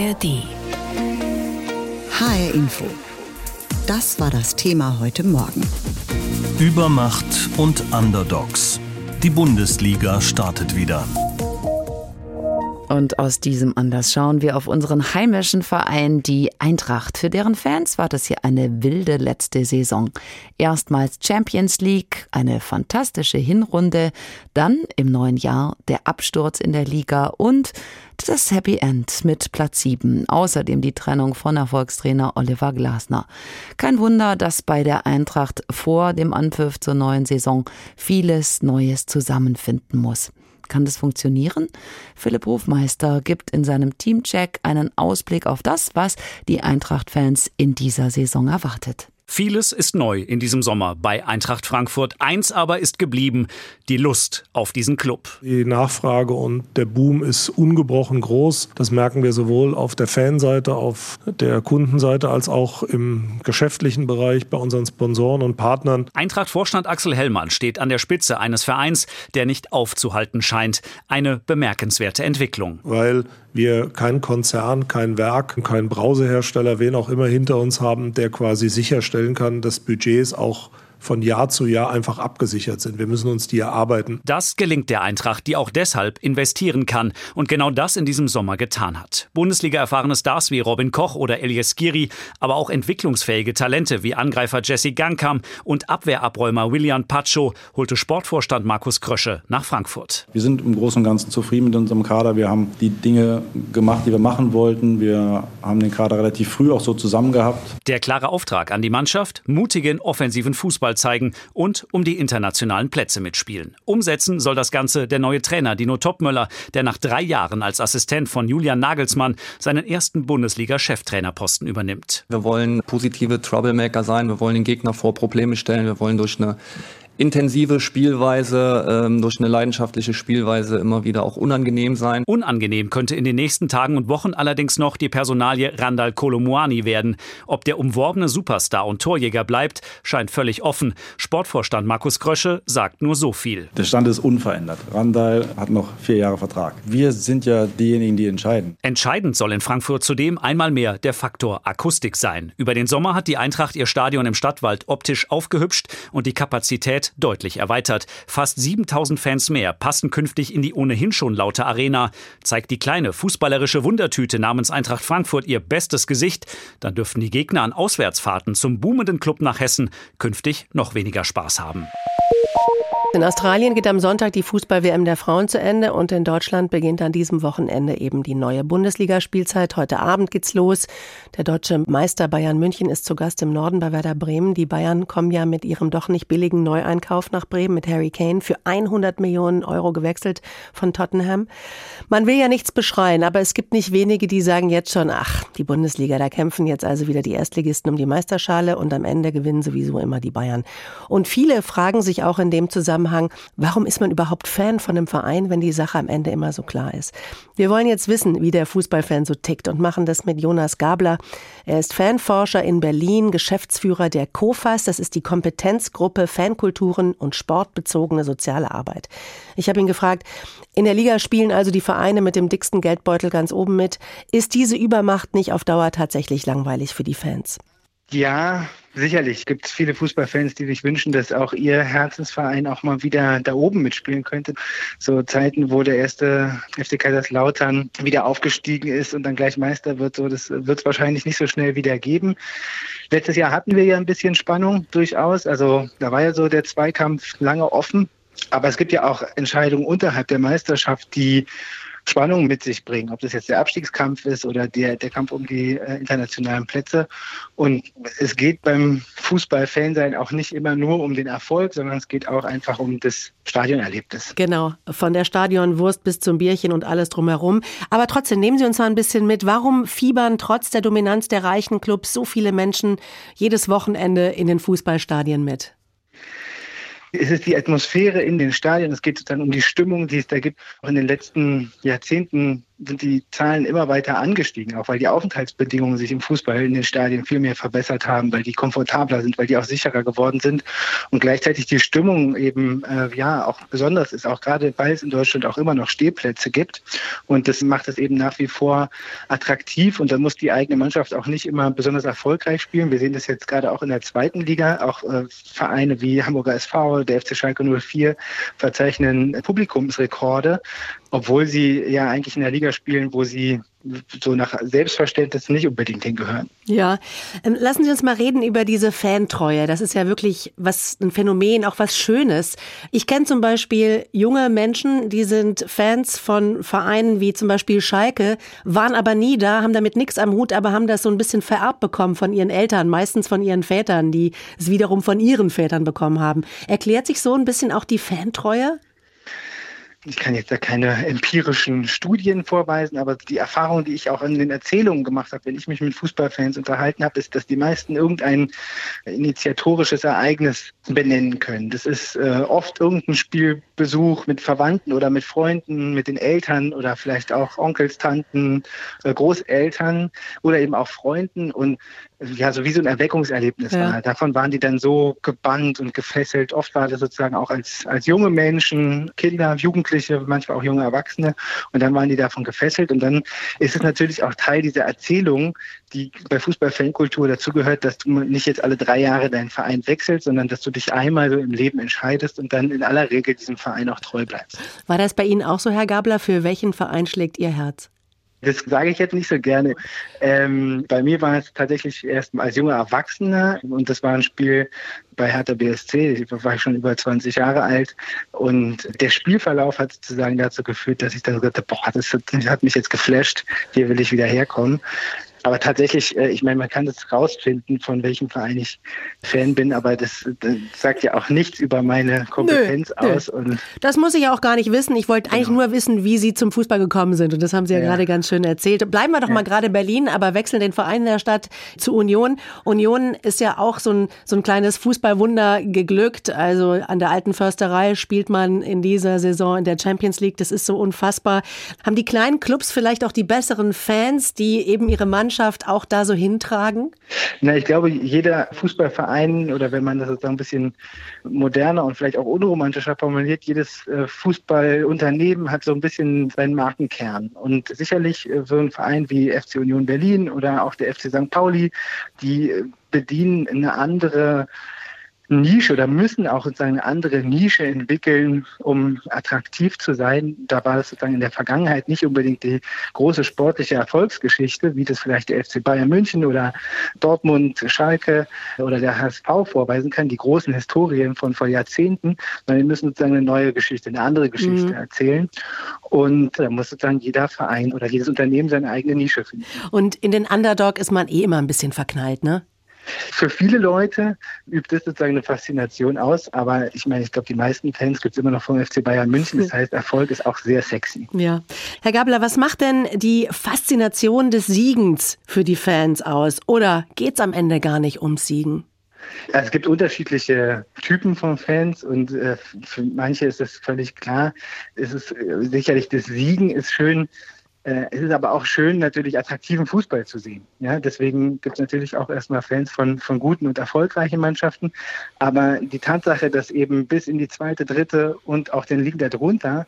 ARD. HR Info. Das war das Thema heute Morgen. Übermacht und Underdogs. Die Bundesliga startet wieder. Und aus diesem Anlass schauen wir auf unseren heimischen Verein, die Eintracht. Für deren Fans war das hier eine wilde letzte Saison. Erstmals Champions League, eine fantastische Hinrunde, dann im neuen Jahr der Absturz in der Liga und das Happy End mit Platz 7. Außerdem die Trennung von Erfolgstrainer Oliver Glasner. Kein Wunder, dass bei der Eintracht vor dem Anpfiff zur neuen Saison vieles Neues zusammenfinden muss. Kann das funktionieren? Philipp Hofmeister gibt in seinem Teamcheck einen Ausblick auf das, was die Eintracht-Fans in dieser Saison erwartet. Vieles ist neu in diesem Sommer bei Eintracht Frankfurt. Eins aber ist geblieben, die Lust auf diesen Club. Die Nachfrage und der Boom ist ungebrochen groß. Das merken wir sowohl auf der Fanseite, auf der Kundenseite als auch im geschäftlichen Bereich bei unseren Sponsoren und Partnern. Eintracht-Vorstand Axel Hellmann steht an der Spitze eines Vereins, der nicht aufzuhalten scheint. Eine bemerkenswerte Entwicklung. Weil wir kein Konzern, kein Werk, kein Brausehersteller, wen auch immer hinter uns haben, der quasi sicherstellen kann, dass Budgets auch von Jahr zu Jahr einfach abgesichert sind. Wir müssen uns die erarbeiten. Das gelingt der Eintracht, die auch deshalb investieren kann und genau das in diesem Sommer getan hat. Bundesliga-erfahrene Stars wie Robin Koch oder Elias Giri, aber auch entwicklungsfähige Talente wie Angreifer Jesse Gangkam und Abwehrabräumer William Pacho holte Sportvorstand Markus Krösche nach Frankfurt. Wir sind im Großen und Ganzen zufrieden mit unserem Kader. Wir haben die Dinge gemacht, die wir machen wollten. Wir haben den Kader relativ früh auch so zusammen gehabt. Der klare Auftrag an die Mannschaft, mutigen offensiven Fußball Fußball zeigen und um die internationalen Plätze mitspielen. Umsetzen soll das Ganze der neue Trainer Dino Topmöller, der nach drei Jahren als Assistent von Julian Nagelsmann seinen ersten Bundesliga-Cheftrainerposten übernimmt. Wir wollen positive Troublemaker sein, wir wollen den Gegner vor Probleme stellen, wir wollen durch eine intensive Spielweise, ähm, durch eine leidenschaftliche Spielweise immer wieder auch unangenehm sein. Unangenehm könnte in den nächsten Tagen und Wochen allerdings noch die Personalie Randall Kolomuani werden. Ob der umworbene Superstar und Torjäger bleibt, scheint völlig offen. Sportvorstand Markus Krösche sagt nur so viel. Der Stand ist unverändert. Randall hat noch vier Jahre Vertrag. Wir sind ja diejenigen, die entscheiden. Entscheidend soll in Frankfurt zudem einmal mehr der Faktor Akustik sein. Über den Sommer hat die Eintracht ihr Stadion im Stadtwald optisch aufgehübscht und die Kapazität deutlich erweitert. Fast 7000 Fans mehr passen künftig in die ohnehin schon laute Arena. Zeigt die kleine fußballerische Wundertüte namens Eintracht Frankfurt ihr bestes Gesicht, dann dürften die Gegner an Auswärtsfahrten zum boomenden Club nach Hessen künftig noch weniger Spaß haben. In Australien geht am Sonntag die Fußball-WM der Frauen zu Ende und in Deutschland beginnt an diesem Wochenende eben die neue Bundesligaspielzeit. Heute Abend geht's los. Der deutsche Meister Bayern München ist zu Gast im Norden bei Werder Bremen. Die Bayern kommen ja mit ihrem doch nicht billigen Neueinkauf nach Bremen mit Harry Kane für 100 Millionen Euro gewechselt von Tottenham. Man will ja nichts beschreien, aber es gibt nicht wenige, die sagen jetzt schon, ach, die Bundesliga, da kämpfen jetzt also wieder die Erstligisten um die Meisterschale und am Ende gewinnen sowieso immer die Bayern. Und viele fragen sich auch in dem Zusammenhang, warum ist man überhaupt Fan von einem Verein, wenn die Sache am Ende immer so klar ist? Wir wollen jetzt wissen, wie der Fußballfan so tickt und machen das mit Jonas Gabler. Er ist Fanforscher in Berlin, Geschäftsführer der COFAS, das ist die Kompetenzgruppe Fankulturen und sportbezogene soziale Arbeit. Ich habe ihn gefragt, in der Liga spielen also die Vereine mit dem dicksten Geldbeutel ganz oben mit. Ist diese Übermacht nicht auf Dauer tatsächlich langweilig für die Fans? Ja, sicherlich gibt es viele Fußballfans, die sich wünschen, dass auch ihr Herzensverein auch mal wieder da oben mitspielen könnte. So Zeiten, wo der erste FC Kaiserslautern wieder aufgestiegen ist und dann gleich Meister wird, so das wird es wahrscheinlich nicht so schnell wieder geben. Letztes Jahr hatten wir ja ein bisschen Spannung durchaus. Also da war ja so der Zweikampf lange offen. Aber es gibt ja auch Entscheidungen unterhalb der Meisterschaft, die Spannung mit sich bringen, ob das jetzt der Abstiegskampf ist oder der, der Kampf um die äh, internationalen Plätze. Und es geht beim Fußballfansein auch nicht immer nur um den Erfolg, sondern es geht auch einfach um das Stadionerlebnis. Genau, von der Stadionwurst bis zum Bierchen und alles drumherum. Aber trotzdem nehmen Sie uns mal ein bisschen mit. Warum fiebern trotz der Dominanz der reichen Clubs so viele Menschen jedes Wochenende in den Fußballstadien mit? Es ist die Atmosphäre in den Stadien, es geht dann um die Stimmung, die es da gibt. Auch in den letzten Jahrzehnten sind die Zahlen immer weiter angestiegen, auch weil die Aufenthaltsbedingungen sich im Fußball in den Stadien viel mehr verbessert haben, weil die komfortabler sind, weil die auch sicherer geworden sind. Und gleichzeitig die Stimmung eben äh, ja auch besonders ist, auch gerade weil es in Deutschland auch immer noch Stehplätze gibt. Und das macht es eben nach wie vor attraktiv. Und da muss die eigene Mannschaft auch nicht immer besonders erfolgreich spielen. Wir sehen das jetzt gerade auch in der zweiten Liga, auch äh, Vereine wie Hamburger SV, der FC Schalke 04 verzeichnen Publikumsrekorde, obwohl sie ja eigentlich in der Liga spielen, wo sie so nach Selbstverständnis nicht unbedingt hingehören. Ja, ähm, lassen Sie uns mal reden über diese Fantreue. Das ist ja wirklich was ein Phänomen, auch was Schönes. Ich kenne zum Beispiel junge Menschen, die sind Fans von Vereinen wie zum Beispiel Schalke, waren aber nie da, haben damit nichts am Hut, aber haben das so ein bisschen vererbt bekommen von ihren Eltern, meistens von ihren Vätern, die es wiederum von ihren Vätern bekommen haben. Erklärt sich so ein bisschen auch die Fantreue? Ich kann jetzt da keine empirischen Studien vorweisen, aber die Erfahrung, die ich auch in den Erzählungen gemacht habe, wenn ich mich mit Fußballfans unterhalten habe, ist, dass die meisten irgendein initiatorisches Ereignis benennen können. Das ist äh, oft irgendein Spielbesuch mit Verwandten oder mit Freunden, mit den Eltern oder vielleicht auch Onkels, Tanten, äh, Großeltern oder eben auch Freunden. Und ja, so wie so ein Erweckungserlebnis ja. war. Davon waren die dann so gebannt und gefesselt. Oft war das sozusagen auch als, als junge Menschen, Kinder, Jugendliche, manchmal auch junge Erwachsene. Und dann waren die davon gefesselt. Und dann ist es natürlich auch Teil dieser Erzählung, die bei Fußball-Fankultur dazugehört, dass du nicht jetzt alle drei Jahre deinen Verein wechselst, sondern dass du dich einmal so im Leben entscheidest und dann in aller Regel diesem Verein auch treu bleibst. War das bei Ihnen auch so, Herr Gabler? Für welchen Verein schlägt Ihr Herz? Das sage ich jetzt nicht so gerne. Ähm, bei mir war es tatsächlich erst als junger Erwachsener und das war ein Spiel bei Hertha BSC. Ich war schon über 20 Jahre alt und der Spielverlauf hat sozusagen dazu geführt, dass ich dann gesagt habe, boah, das hat mich jetzt geflasht, hier will ich wieder herkommen. Aber tatsächlich, äh, ich meine, man kann das rausfinden, von welchem Verein ich Fan bin, aber das, das sagt ja auch nichts über meine Kompetenz nö, aus. Nö. das muss ich ja auch gar nicht wissen. Ich wollte eigentlich genau. nur wissen, wie Sie zum Fußball gekommen sind. Und das haben Sie ja, ja. gerade ganz schön erzählt. Bleiben wir doch ja. mal gerade Berlin, aber wechseln den Verein der Stadt zu Union. Union ist ja auch so ein, so ein kleines Fußballwunder geglückt. Also an der alten Försterei spielt man in dieser Saison in der Champions League. Das ist so unfassbar. Haben die kleinen Clubs vielleicht auch die besseren Fans, die eben ihre Mannschaft Mannschaft auch da so hintragen? Na, ich glaube, jeder Fußballverein oder wenn man das sozusagen ein bisschen moderner und vielleicht auch unromantischer formuliert, jedes äh, Fußballunternehmen hat so ein bisschen seinen Markenkern. Und sicherlich äh, so ein Verein wie FC Union Berlin oder auch der FC St. Pauli, die äh, bedienen eine andere Nische oder müssen auch sozusagen eine andere Nische entwickeln, um attraktiv zu sein. Da war es sozusagen in der Vergangenheit nicht unbedingt die große sportliche Erfolgsgeschichte, wie das vielleicht der FC Bayern München oder Dortmund, Schalke oder der HSV vorweisen kann, die großen Historien von vor Jahrzehnten, sondern die müssen sozusagen eine neue Geschichte, eine andere Geschichte mhm. erzählen. Und da muss sozusagen jeder Verein oder jedes Unternehmen seine eigene Nische finden. Und in den Underdog ist man eh immer ein bisschen verknallt, ne? Für viele Leute übt das sozusagen eine Faszination aus, aber ich meine, ich glaube, die meisten Fans gibt es immer noch vom FC Bayern München. Das heißt, Erfolg ist auch sehr sexy. Ja. Herr Gabler, was macht denn die Faszination des Siegens für die Fans aus? Oder geht es am Ende gar nicht ums Siegen? Also es gibt unterschiedliche Typen von Fans und äh, für manche ist das völlig klar. Es ist äh, sicherlich das Siegen ist schön äh, es ist aber auch schön, natürlich attraktiven Fußball zu sehen. Ja, deswegen gibt es natürlich auch erstmal Fans von, von guten und erfolgreichen Mannschaften. Aber die Tatsache, dass eben bis in die zweite, dritte und auch den Ligen darunter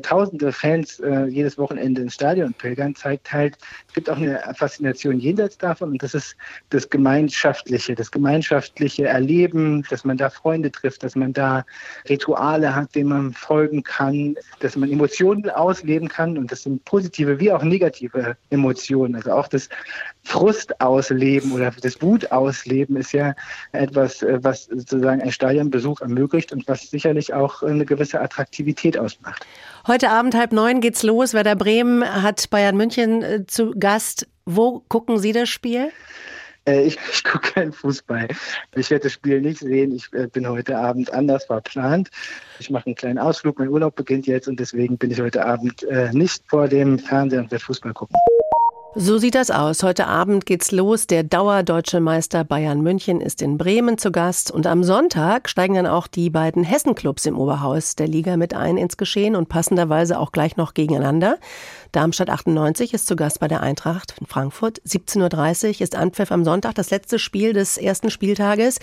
tausende Fans äh, jedes Wochenende ins Stadion pilgern, zeigt halt, es gibt auch eine Faszination jenseits davon. Und das ist das Gemeinschaftliche, das gemeinschaftliche Erleben, dass man da Freunde trifft, dass man da Rituale hat, denen man folgen kann, dass man Emotionen ausleben kann. Und das sind positive wie auch negative Emotionen. Also auch das Frust ausleben oder das Wut ausleben ist ja etwas, äh, was sozusagen ein Stadionbesuch ermöglicht und was sicherlich auch eine gewisse Attraktivität ausmacht. Heute Abend halb neun geht's los. Werder Bremen hat Bayern München äh, zu Gast. Wo gucken Sie das Spiel? Äh, ich, ich gucke keinen Fußball. Ich werde das Spiel nicht sehen. Ich äh, bin heute Abend anders verplant. Ich mache einen kleinen Ausflug. Mein Urlaub beginnt jetzt und deswegen bin ich heute Abend äh, nicht vor dem Fernseher und werde Fußball gucken. So sieht das aus. Heute Abend geht's los. Der Dauerdeutsche Meister Bayern München ist in Bremen zu Gast. Und am Sonntag steigen dann auch die beiden Hessen-Clubs im Oberhaus der Liga mit ein ins Geschehen und passenderweise auch gleich noch gegeneinander. Darmstadt 98 ist zu Gast bei der Eintracht in Frankfurt. 17.30 Uhr ist Anpfiff am Sonntag, das letzte Spiel des ersten Spieltages.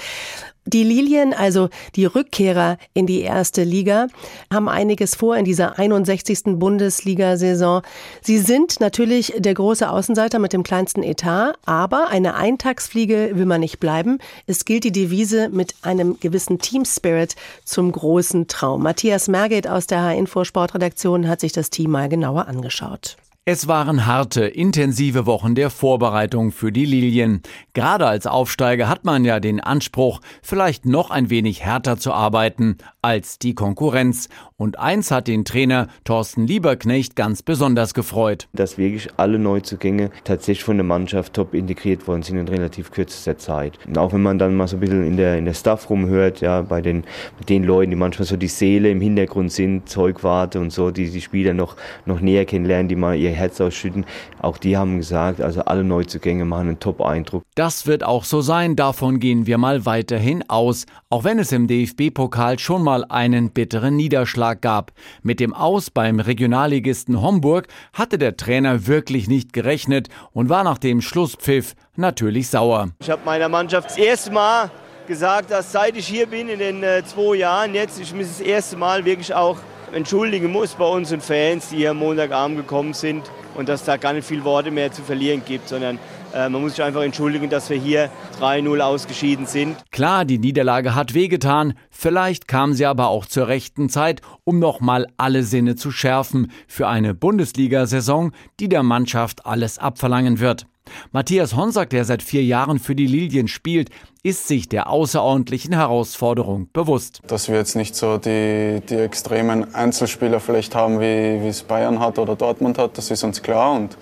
Die Lilien, also die Rückkehrer in die erste Liga, haben einiges vor in dieser 61. Bundesliga-Saison. Sie sind natürlich der große Außenseiter mit dem kleinsten Etat, aber eine Eintagsfliege will man nicht bleiben. Es gilt die Devise mit einem gewissen Team-Spirit zum großen Traum. Matthias Merget aus der H-Info Sportredaktion hat sich das Team mal genauer angeschaut. Es waren harte, intensive Wochen der Vorbereitung für die Lilien. Gerade als Aufsteiger hat man ja den Anspruch, vielleicht noch ein wenig härter zu arbeiten als die Konkurrenz. Und eins hat den Trainer Thorsten Lieberknecht ganz besonders gefreut. Dass wirklich alle Neuzugänge tatsächlich von der Mannschaft top integriert worden sind in relativ kürzester Zeit. Und auch wenn man dann mal so ein bisschen in der, in der Staff rumhört, ja, bei den, den Leuten, die manchmal so die Seele im Hintergrund sind, Zeugwarte und so, die die Spieler noch, noch näher kennenlernen, die mal ihr Herz ausschütten, auch die haben gesagt, also alle Neuzugänge machen einen Top-Eindruck. Das wird auch so sein, davon gehen wir mal weiterhin aus, auch wenn es im DFB-Pokal schon mal einen bitteren Niederschlag gab. Mit dem Aus beim Regionalligisten Homburg hatte der Trainer wirklich nicht gerechnet und war nach dem Schlusspfiff natürlich sauer. Ich habe meiner Mannschaft das erste Mal gesagt, dass seit ich hier bin in den äh, zwei Jahren, jetzt ich mich das erste Mal wirklich auch entschuldigen muss bei unseren Fans, die hier am Montagabend gekommen sind und dass da gar nicht viel Worte mehr zu verlieren gibt, sondern äh, man muss sich einfach entschuldigen, dass wir hier 3-0 ausgeschieden sind. Klar, die Niederlage hat wehgetan. Vielleicht kam sie aber auch zur rechten Zeit, um nochmal alle Sinne zu schärfen für eine Bundesliga-Saison, die der Mannschaft alles abverlangen wird. Matthias Honsack, der seit vier Jahren für die Lilien spielt, ist sich der außerordentlichen Herausforderung bewusst. Dass wir jetzt nicht so die, die extremen Einzelspieler vielleicht haben, wie, es Bayern hat oder Dortmund hat, das ist uns klar. Und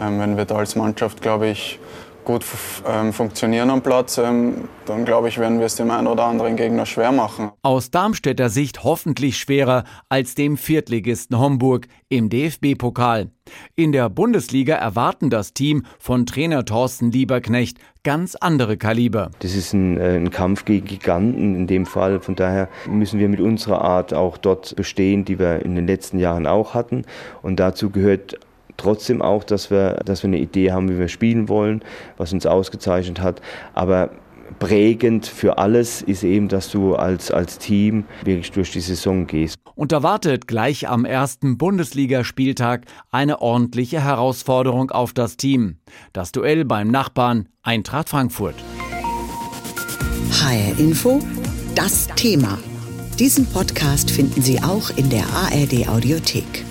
ähm, wenn wir da als Mannschaft, glaube ich, gut ähm, funktionieren am Platz, ähm, dann glaube ich, werden wir es dem einen oder anderen Gegner schwer machen. Aus Darmstädter Sicht hoffentlich schwerer als dem Viertligisten Homburg im DFB-Pokal. In der Bundesliga erwarten das Team von Trainer Thorsten Lieberknecht ganz andere Kaliber. Das ist ein, äh, ein, Kampf gegen Giganten in dem Fall. Von daher müssen wir mit unserer Art auch dort bestehen, die wir in den letzten Jahren auch hatten. Und dazu gehört trotzdem auch, dass wir, dass wir eine Idee haben, wie wir spielen wollen, was uns ausgezeichnet hat. Aber prägend für alles ist eben, dass du als, als Team wirklich durch die Saison gehst. Und da wartet gleich am ersten Bundesligaspieltag eine ordentliche Herausforderung auf das Team. Das Duell beim Nachbarn Eintracht Frankfurt. HR Info, das Thema. Diesen Podcast finden Sie auch in der ARD Audiothek.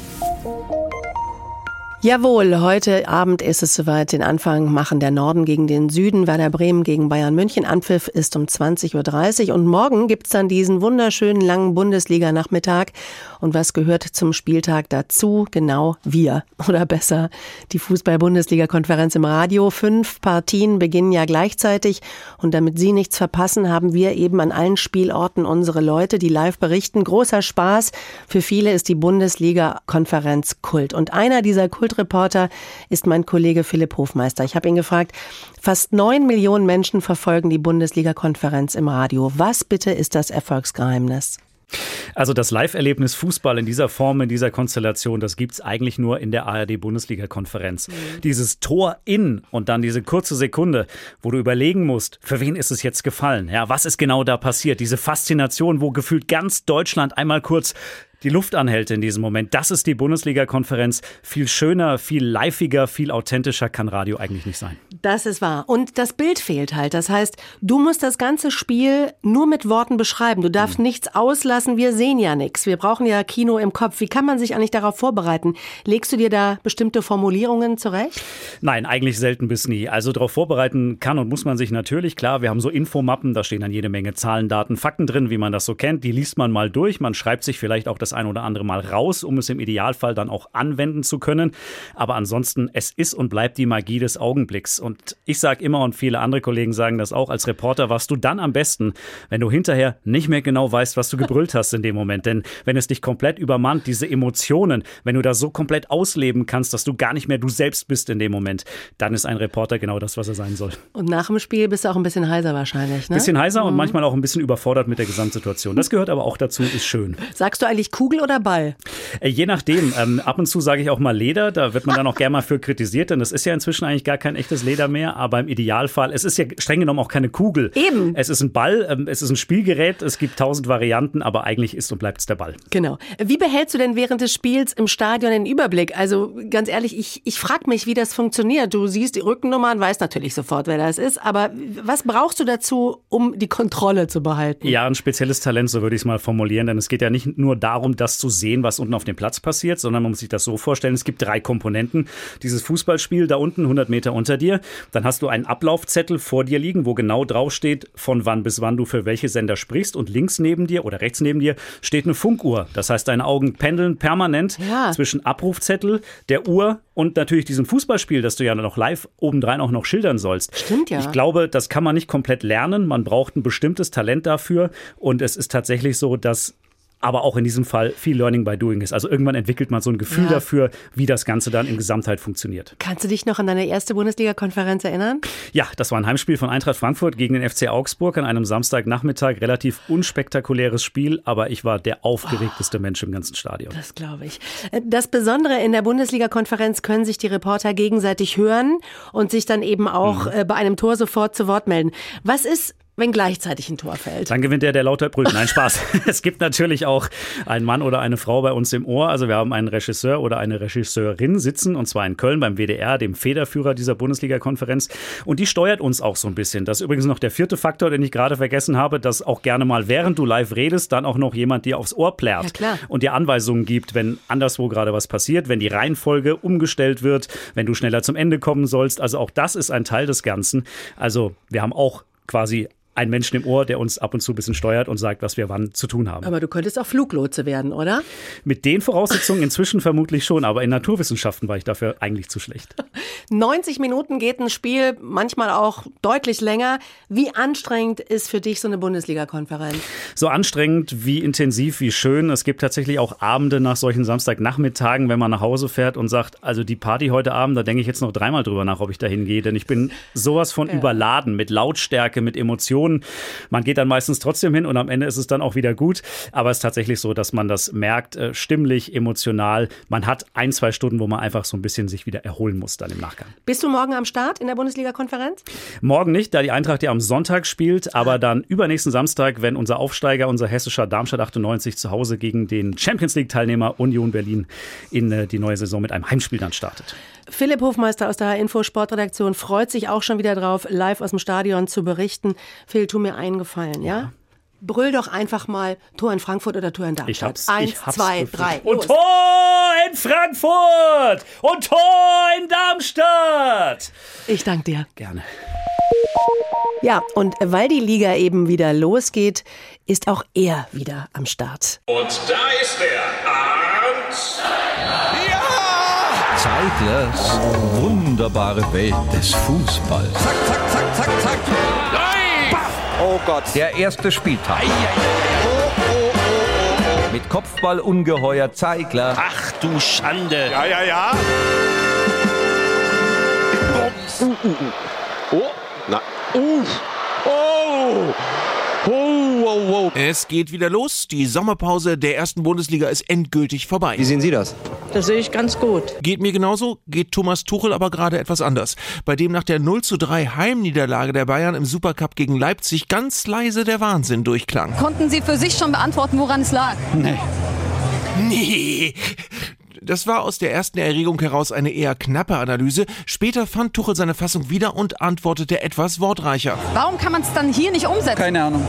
Jawohl, heute Abend ist es soweit. Den Anfang machen der Norden gegen den Süden, Werder Bremen gegen Bayern München. Anpfiff ist um 20.30 Uhr und morgen gibt's dann diesen wunderschönen langen Bundesliga-Nachmittag. Und was gehört zum Spieltag dazu? Genau wir. Oder besser die Fußball-Bundesliga-Konferenz im Radio. Fünf Partien beginnen ja gleichzeitig. Und damit Sie nichts verpassen, haben wir eben an allen Spielorten unsere Leute, die live berichten. Großer Spaß. Für viele ist die Bundesliga-Konferenz Kult. Und einer dieser Kultreporter ist mein Kollege Philipp Hofmeister. Ich habe ihn gefragt, fast neun Millionen Menschen verfolgen die Bundesliga-Konferenz im Radio. Was bitte ist das Erfolgsgeheimnis? Also das Live-Erlebnis Fußball in dieser Form, in dieser Konstellation, das gibt es eigentlich nur in der ARD-Bundesliga-Konferenz. Mhm. Dieses Tor in und dann diese kurze Sekunde, wo du überlegen musst, für wen ist es jetzt gefallen? Ja, was ist genau da passiert? Diese Faszination, wo gefühlt ganz Deutschland einmal kurz die Luft anhält in diesem Moment. Das ist die Bundesliga-Konferenz. Viel schöner, viel liveiger, viel authentischer kann Radio eigentlich nicht sein. Das ist wahr. Und das Bild fehlt halt. Das heißt, du musst das ganze Spiel nur mit Worten beschreiben. Du darfst mhm. nichts auslassen. Wir sehen ja nichts. Wir brauchen ja Kino im Kopf. Wie kann man sich eigentlich darauf vorbereiten? Legst du dir da bestimmte Formulierungen zurecht? Nein, eigentlich selten bis nie. Also darauf vorbereiten kann und muss man sich natürlich. Klar, wir haben so Infomappen, da stehen dann jede Menge Zahlen, Daten, Fakten drin, wie man das so kennt. Die liest man mal durch. Man schreibt sich vielleicht auch das das ein oder andere Mal raus, um es im Idealfall dann auch anwenden zu können. Aber ansonsten, es ist und bleibt die Magie des Augenblicks. Und ich sage immer, und viele andere Kollegen sagen das auch, als Reporter warst du dann am besten, wenn du hinterher nicht mehr genau weißt, was du gebrüllt hast in dem Moment. Denn wenn es dich komplett übermannt, diese Emotionen, wenn du da so komplett ausleben kannst, dass du gar nicht mehr du selbst bist in dem Moment, dann ist ein Reporter genau das, was er sein soll. Und nach dem Spiel bist du auch ein bisschen heiser wahrscheinlich, ne? Bisschen heiser mhm. und manchmal auch ein bisschen überfordert mit der Gesamtsituation. Das gehört aber auch dazu, ist schön. Sagst du eigentlich Kugel oder Ball? Äh, je nachdem. Ähm, ab und zu sage ich auch mal Leder. Da wird man dann auch gerne mal für kritisiert, denn das ist ja inzwischen eigentlich gar kein echtes Leder mehr. Aber im Idealfall, es ist ja streng genommen auch keine Kugel. Eben. Es ist ein Ball, ähm, es ist ein Spielgerät. Es gibt tausend Varianten, aber eigentlich ist und bleibt es der Ball. Genau. Wie behältst du denn während des Spiels im Stadion den Überblick? Also ganz ehrlich, ich, ich frage mich, wie das funktioniert. Du siehst die Rückennummern, weißt natürlich sofort, wer das ist. Aber was brauchst du dazu, um die Kontrolle zu behalten? Ja, ein spezielles Talent, so würde ich es mal formulieren. Denn es geht ja nicht nur darum, das zu sehen, was unten auf dem Platz passiert, sondern man muss sich das so vorstellen, es gibt drei Komponenten. Dieses Fußballspiel da unten, 100 Meter unter dir. Dann hast du einen Ablaufzettel vor dir liegen, wo genau draufsteht, von wann bis wann du für welche Sender sprichst. Und links neben dir oder rechts neben dir steht eine Funkuhr. Das heißt, deine Augen pendeln permanent Ja. zwischen Abrufzettel, der Uhr und natürlich diesem Fußballspiel, das du ja noch live obendrein auch noch schildern sollst. Stimmt ja. Ich glaube, das kann man nicht komplett lernen. Man braucht ein bestimmtes Talent dafür. Und es ist tatsächlich so, dass aber auch in diesem Fall viel Learning by Doing ist. Also irgendwann entwickelt man so ein Gefühl Ja. dafür, wie das Ganze dann in Gesamtheit funktioniert. Kannst du dich noch an deine erste Bundesliga-Konferenz erinnern? Ja, das war ein Heimspiel von Eintracht Frankfurt gegen den FC Augsburg an einem Samstagnachmittag. Relativ unspektakuläres Spiel, aber ich war der aufgeregteste Mensch im ganzen Stadion. Das glaube ich. Das Besondere in der Bundesliga-Konferenz können sich die Reporter gegenseitig hören und sich dann eben auch äh, bei einem Tor sofort zu Wort melden. Was ist, wenn gleichzeitig ein Tor fällt? Dann gewinnt der, der lauter brüllt. Nein, Spaß. es gibt natürlich auch einen Mann oder eine Frau bei uns im Ohr. Also wir haben einen Regisseur oder eine Regisseurin sitzen, und zwar in Köln beim WDR, dem Federführer dieser Bundesliga-Konferenz. Und die steuert uns auch so ein bisschen. Das ist übrigens noch der vierte Faktor, den ich gerade vergessen habe, dass auch gerne mal, während du live redest, dann auch noch jemand dir aufs Ohr plärt Ja, und dir Anweisungen gibt, wenn anderswo gerade was passiert, wenn die Reihenfolge umgestellt wird, wenn du schneller zum Ende kommen sollst. Also auch das ist ein Teil des Ganzen. Also wir haben auch quasi einen Menschen im Ohr, der uns ab und zu ein bisschen steuert und sagt, was wir wann zu tun haben. Aber du könntest auch Fluglotse werden, oder? Mit den Voraussetzungen inzwischen vermutlich schon, aber in Naturwissenschaften war ich dafür eigentlich zu schlecht. 90 Minuten geht ein Spiel, manchmal auch deutlich länger. Wie anstrengend ist für dich so eine Bundesliga-Konferenz? So anstrengend, wie intensiv, wie schön. Es gibt tatsächlich auch Abende nach solchen Samstagnachmittagen, wenn man nach Hause fährt und sagt, also die Party heute Abend, da denke ich jetzt noch dreimal drüber nach, ob ich da hingehe, denn ich bin sowas von überladen mit Lautstärke, mit Emotionen. Man geht dann meistens trotzdem hin und am Ende ist es dann auch wieder gut. Aber es ist tatsächlich so, dass man das merkt, äh, stimmlich, emotional. Man hat ein, zwei Stunden, wo man einfach so ein bisschen sich wieder erholen muss dann im Nachgang. Bist du morgen am Start in der Bundesliga-Konferenz? Morgen nicht, da die Eintracht ja am Sonntag spielt, aber dann übernächsten Samstag, wenn unser Aufsteiger, unser hessischer Darmstadt 98 zu Hause gegen den Champions League-Teilnehmer Union Berlin in äh, die neue Saison mit einem Heimspiel dann startet. Philipp Hofmeister aus der Info Sportredaktion freut sich auch schon wieder drauf, live aus dem Stadion zu berichten. Phil, tu mir einen Gefallen, ja? Brüll doch einfach mal Tor in Frankfurt oder Tor in Darmstadt. Ich hab's. Eins, ich hab's zwei, befürchtet. drei. Und los. Tor in Frankfurt! Und Tor in Darmstadt! Ich danke dir. Gerne. Ja, und weil die Liga eben wieder losgeht, ist auch er wieder am Start. Und da ist er, Arndt. Zeiglers wunderbare Welt des Fußballs. Zack, zack, zack, zack, zack. Oh Gott. Der erste Spieltag. Mit Kopfballungeheuer Zeigler. Ach du Schande. Ja, ja, ja. Oh, na. Uh. Oh. Oh, oh, oh. Es geht wieder los. Die Sommerpause der ersten Bundesliga ist endgültig vorbei. Wie sehen Sie das? Das sehe ich ganz gut. Geht mir genauso, geht Thomas Tuchel aber gerade etwas anders. Bei dem nach der 0 zu 3 Heimniederlage der Bayern im Supercup gegen Leipzig ganz leise der Wahnsinn durchklang. Konnten Sie für sich schon beantworten, woran es lag? Nee. Nee. Das war aus der ersten Erregung heraus eine eher knappe Analyse. Später fand Tuchel seine Fassung wieder und antwortete etwas wortreicher. Warum kann man es dann hier nicht umsetzen? Keine Ahnung.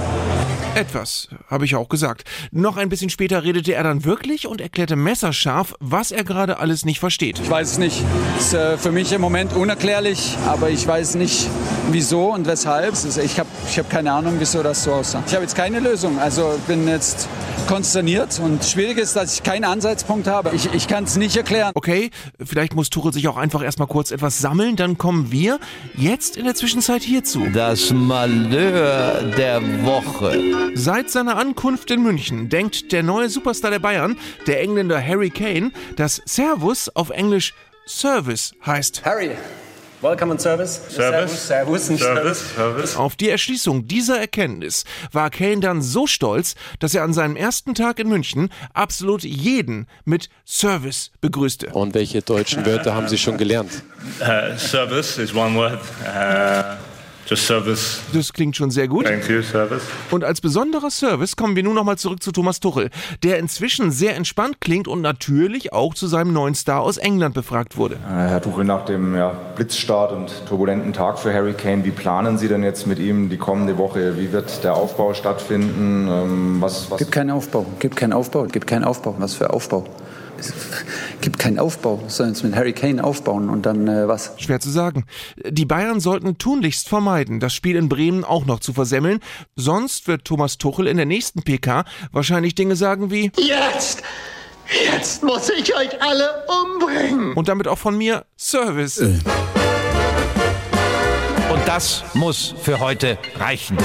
Etwas, habe ich auch gesagt. Noch ein bisschen später redete er dann wirklich und erklärte messerscharf, was er gerade alles nicht versteht. Ich weiß es nicht. Ist äh, für mich im Moment unerklärlich, aber ich weiß nicht, wieso und weshalb. Ist, ich habe ich hab keine Ahnung, wieso das so aussah. Ich habe jetzt keine Lösung. Also bin jetzt konsterniert und schwierig ist, dass ich keinen Ansatzpunkt habe. Ich, ich kann es nicht erklären. Okay, vielleicht muss Tuchel sich auch einfach erstmal kurz etwas sammeln, dann kommen wir jetzt in der Zwischenzeit hierzu. Das Malheur der Woche. Seit seiner Ankunft in München denkt der neue Superstar der Bayern, der Engländer Harry Kane, dass Servus auf Englisch Service heißt. Harry, Welcome on Service. Service. Servus, nicht Service. Service. Auf die Erschließung dieser Erkenntnis war Kane dann so stolz, dass er an seinem ersten Tag in München absolut jeden mit Service begrüßte. Und welche deutschen Wörter haben Sie schon gelernt? Uh, service is one word. Uh. Das klingt schon sehr gut. Thank you, service. Und als besonderer Service kommen wir nun nochmal zurück zu Thomas Tuchel, der inzwischen sehr entspannt klingt und natürlich auch zu seinem neuen Star aus England befragt wurde. Herr Tuchel, nach dem ja, Blitzstart und turbulenten Tag für Harry Kane, wie planen Sie denn jetzt mit ihm die kommende Woche? Wie wird der Aufbau stattfinden? Ähm, was, was Gibt keinen Aufbau, gibt keinen Aufbau, gibt keinen Aufbau. Was für Aufbau? Es gibt keinen Aufbau. Sollen uns mit Harry Kane aufbauen und dann äh, was? Schwer zu sagen. Die Bayern sollten tunlichst vermeiden, das Spiel in Bremen auch noch zu versemmeln. Sonst wird Thomas Tuchel in der nächsten PK wahrscheinlich Dinge sagen wie Jetzt! Jetzt muss ich euch alle umbringen! und damit auch von mir Service. Und das muss für heute reichen.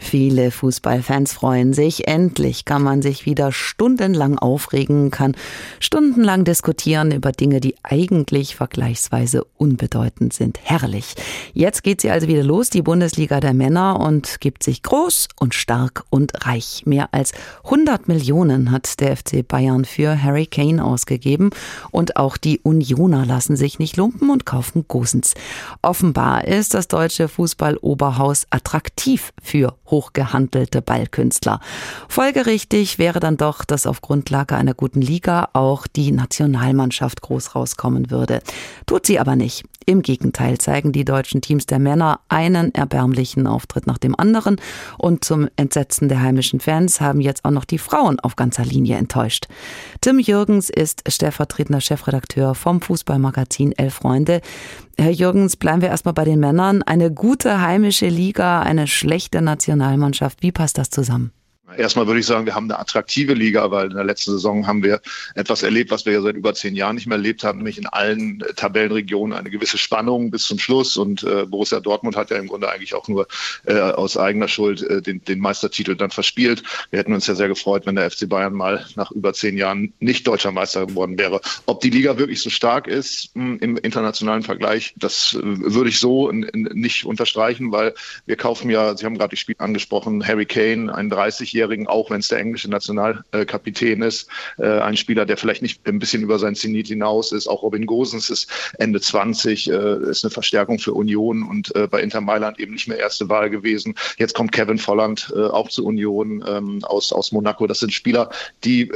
Viele Fußballfans freuen sich. Endlich kann man sich wieder stundenlang aufregen, kann stundenlang diskutieren über Dinge, die eigentlich vergleichsweise unbedeutend sind. Herrlich. Jetzt geht sie also wieder los, die Bundesliga der Männer, und gibt sich groß und stark und reich. Mehr als 100 Millionen hat der FC Bayern für Harry Kane ausgegeben. Und auch die Unioner lassen sich nicht lumpen und kaufen Gosens. Offenbar ist das deutsche Fußballoberhaus attraktiv für hochgehandelte Ballkünstler. Folgerichtig wäre dann doch, dass auf Grundlage einer guten Liga auch die Nationalmannschaft groß rauskommen würde. Tut sie aber nicht. Im Gegenteil zeigen die deutschen Teams der Männer einen erbärmlichen Auftritt nach dem anderen und zum Entsetzen der heimischen Fans haben jetzt auch noch die Frauen auf ganzer Linie enttäuscht. Tim Jürgens ist stellvertretender Chefredakteur vom Fußballmagazin Elf Freunde. Herr Jürgens, bleiben wir erstmal bei den Männern. Eine gute heimische Liga, eine schlechte Nationalmannschaft. Wie passt das zusammen? Erstmal würde ich sagen, wir haben eine attraktive Liga, weil in der letzten Saison haben wir etwas erlebt, was wir ja seit über zehn Jahren nicht mehr erlebt haben, nämlich in allen äh, Tabellenregionen eine gewisse Spannung bis zum Schluss. Und äh, Borussia Dortmund hat ja im Grunde eigentlich auch nur äh, aus eigener Schuld äh, den, den Meistertitel dann verspielt. Wir hätten uns ja sehr gefreut, wenn der FC Bayern mal nach über zehn Jahren nicht deutscher Meister geworden wäre. Ob die Liga wirklich so stark ist mh, im internationalen Vergleich, das äh, würde ich so nicht unterstreichen, weil wir kaufen ja, Sie haben gerade die Spiel angesprochen, Harry Kane, ein 30-Jähriger, Zweitjährigen, auch wenn es der englische Nationalkapitän ist, äh, ein Spieler, der vielleicht nicht ein bisschen über sein Zenit hinaus ist. Auch Robin Gosens ist Ende 20, äh, ist eine Verstärkung für Union und äh, bei Inter Mailand eben nicht mehr erste Wahl gewesen. Jetzt kommt Kevin Volland auch zu Union ähm, aus, aus Monaco. Das sind Spieler, die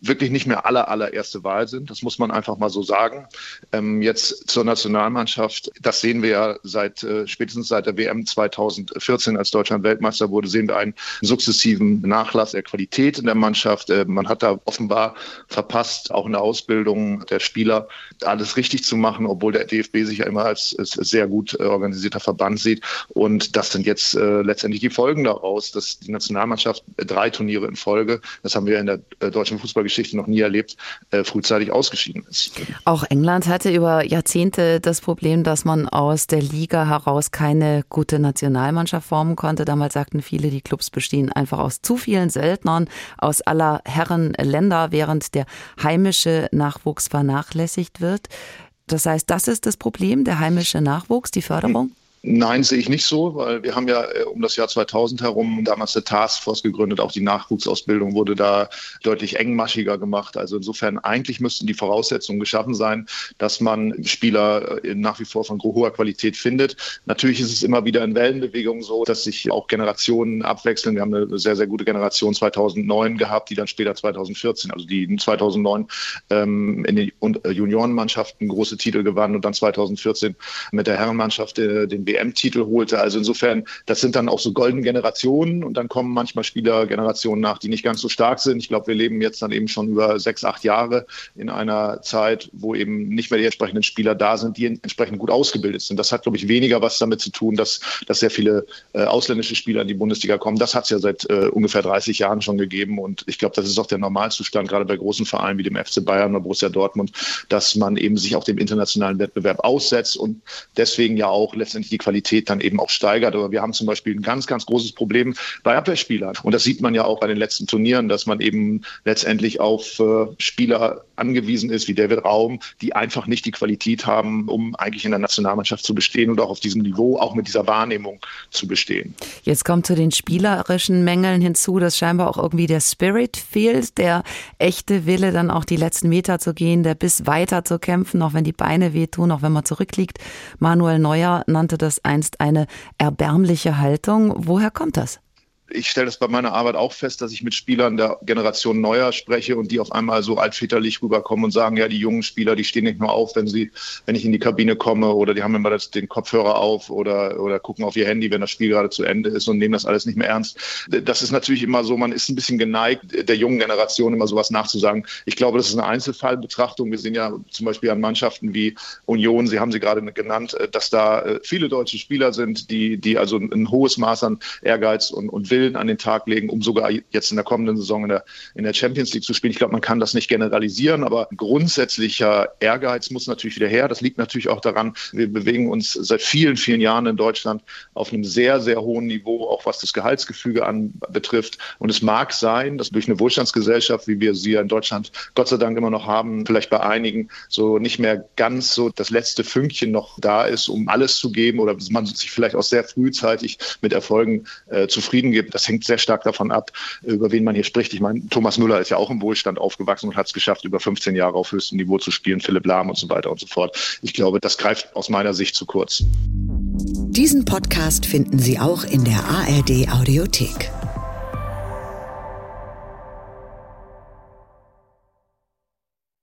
wirklich nicht mehr aller, allererste Wahl sind. Das muss man einfach mal so sagen. Ähm, jetzt zur Nationalmannschaft. Das sehen wir ja seit, spätestens seit der WM 2014, als Deutschland Weltmeister wurde, sehen wir einen sukzessiven Nachlass der Qualität in der Mannschaft. Äh, man hat da offenbar verpasst, auch in der Ausbildung der Spieler alles richtig zu machen, obwohl der DFB sich ja immer als, sehr gut äh, organisierter Verband sieht. Und das sind jetzt äh, letztendlich die Folgen daraus, dass die Nationalmannschaft drei Turniere in Folge, das haben wir in der deutschen Fußballgeschichte noch nie erlebt, frühzeitig ausgeschieden ist. Auch England hatte über Jahrzehnte das Problem, dass man aus der Liga heraus keine gute Nationalmannschaft formen konnte. Damals sagten viele, die Clubs bestehen einfach aus zu vielen Söldnern aus aller Herren Länder, während der heimische Nachwuchs vernachlässigt wird. Das heißt, das ist das Problem, der heimische Nachwuchs, die Förderung? Nein, sehe ich nicht so, weil wir haben ja äh, um das Jahr 2000 herum damals eine Taskforce gegründet. Auch die Nachwuchsausbildung wurde da deutlich engmaschiger gemacht. Also insofern eigentlich müssten die Voraussetzungen geschaffen sein, dass man Spieler äh, nach wie vor von hoher Qualität findet. Natürlich ist es immer wieder in Wellenbewegungen so, dass sich auch Generationen abwechseln. Wir haben eine sehr, sehr gute Generation 2009 gehabt, die dann später 2014, also die in 2009 ähm, in den äh, Juniorenmannschaften große Titel gewann und dann 2014 mit der Herrenmannschaft äh, den WM-Titel holte. Also insofern, das sind dann auch so goldene Generationen und dann kommen manchmal Spielergenerationen nach, die nicht ganz so stark sind. Ich glaube, wir leben jetzt dann eben schon über sechs, acht Jahre in einer Zeit, wo eben nicht mehr die entsprechenden Spieler da sind, die entsprechend gut ausgebildet sind. Das hat, glaube ich, weniger was damit zu tun, dass, dass sehr viele äh, ausländische Spieler in die Bundesliga kommen. Das hat es ja seit äh, ungefähr 30 Jahren schon gegeben und ich glaube, das ist auch der Normalzustand, gerade bei großen Vereinen wie dem FC Bayern oder Borussia Dortmund, dass man eben sich auch dem internationalen Wettbewerb aussetzt und deswegen ja auch letztendlich die Qualität dann eben auch steigert. Aber wir haben zum Beispiel ein ganz, ganz großes Problem bei Abwehrspielern. Und das sieht man ja auch bei den letzten Turnieren, dass man eben letztendlich auf äh, Spieler angewiesen ist, wie David Raum, die einfach nicht die Qualität haben, um eigentlich in der Nationalmannschaft zu bestehen und auch auf diesem Niveau, auch mit dieser Wahrnehmung zu bestehen. Jetzt kommt zu den spielerischen Mängeln hinzu, dass scheinbar auch irgendwie der Spirit fehlt, der echte Wille, dann auch die letzten Meter zu gehen, der Biss weiter zu kämpfen, auch wenn die Beine wehtun, auch wenn man zurückliegt. Manuel Neuer nannte das einst eine erbärmliche Haltung. Woher kommt das? Ich stelle das bei meiner Arbeit auch fest, dass ich mit Spielern der Generation Neuer spreche und die auf einmal so altväterlich rüberkommen und sagen, ja, die jungen Spieler, die stehen nicht nur auf, wenn sie, wenn ich in die Kabine komme oder die haben immer das, den Kopfhörer auf oder, oder gucken auf ihr Handy, wenn das Spiel gerade zu Ende ist und nehmen das alles nicht mehr ernst. Das ist natürlich immer so, man ist ein bisschen geneigt, der jungen Generation immer sowas nachzusagen. Ich glaube, das ist eine Einzelfallbetrachtung. Wir sehen ja zum Beispiel an Mannschaften wie Union, Sie haben sie gerade genannt, dass da äh, viele deutsche Spieler sind, die, die also ein hohes Maß an Ehrgeiz und, und Willen an den Tag legen, um sogar jetzt in der kommenden Saison in der, in der Champions League zu spielen. Ich glaube, man kann das nicht generalisieren, aber grundsätzlicher Ehrgeiz muss natürlich wieder her. Das liegt natürlich auch daran, wir bewegen uns seit vielen, vielen Jahren in Deutschland auf einem sehr, sehr hohen Niveau, auch was das Gehaltsgefüge anbetrifft. Und es mag sein, dass durch eine Wohlstandsgesellschaft, wie wir sie in Deutschland Gott sei Dank immer noch haben, vielleicht bei einigen so nicht mehr ganz so das letzte Fünkchen noch da ist, um alles zu geben oder man sich vielleicht auch sehr frühzeitig mit Erfolgen äh, zufrieden gibt gibt. Das hängt sehr stark davon ab, über wen man hier spricht. Ich meine, Thomas Müller ist ja auch im Wohlstand aufgewachsen und hat es geschafft, über 15 Jahre auf höchstem Niveau zu spielen, Philipp Lahm und so weiter und so fort. Ich glaube, das greift aus meiner Sicht zu kurz. Diesen Podcast finden Sie auch in der ARD Audiothek.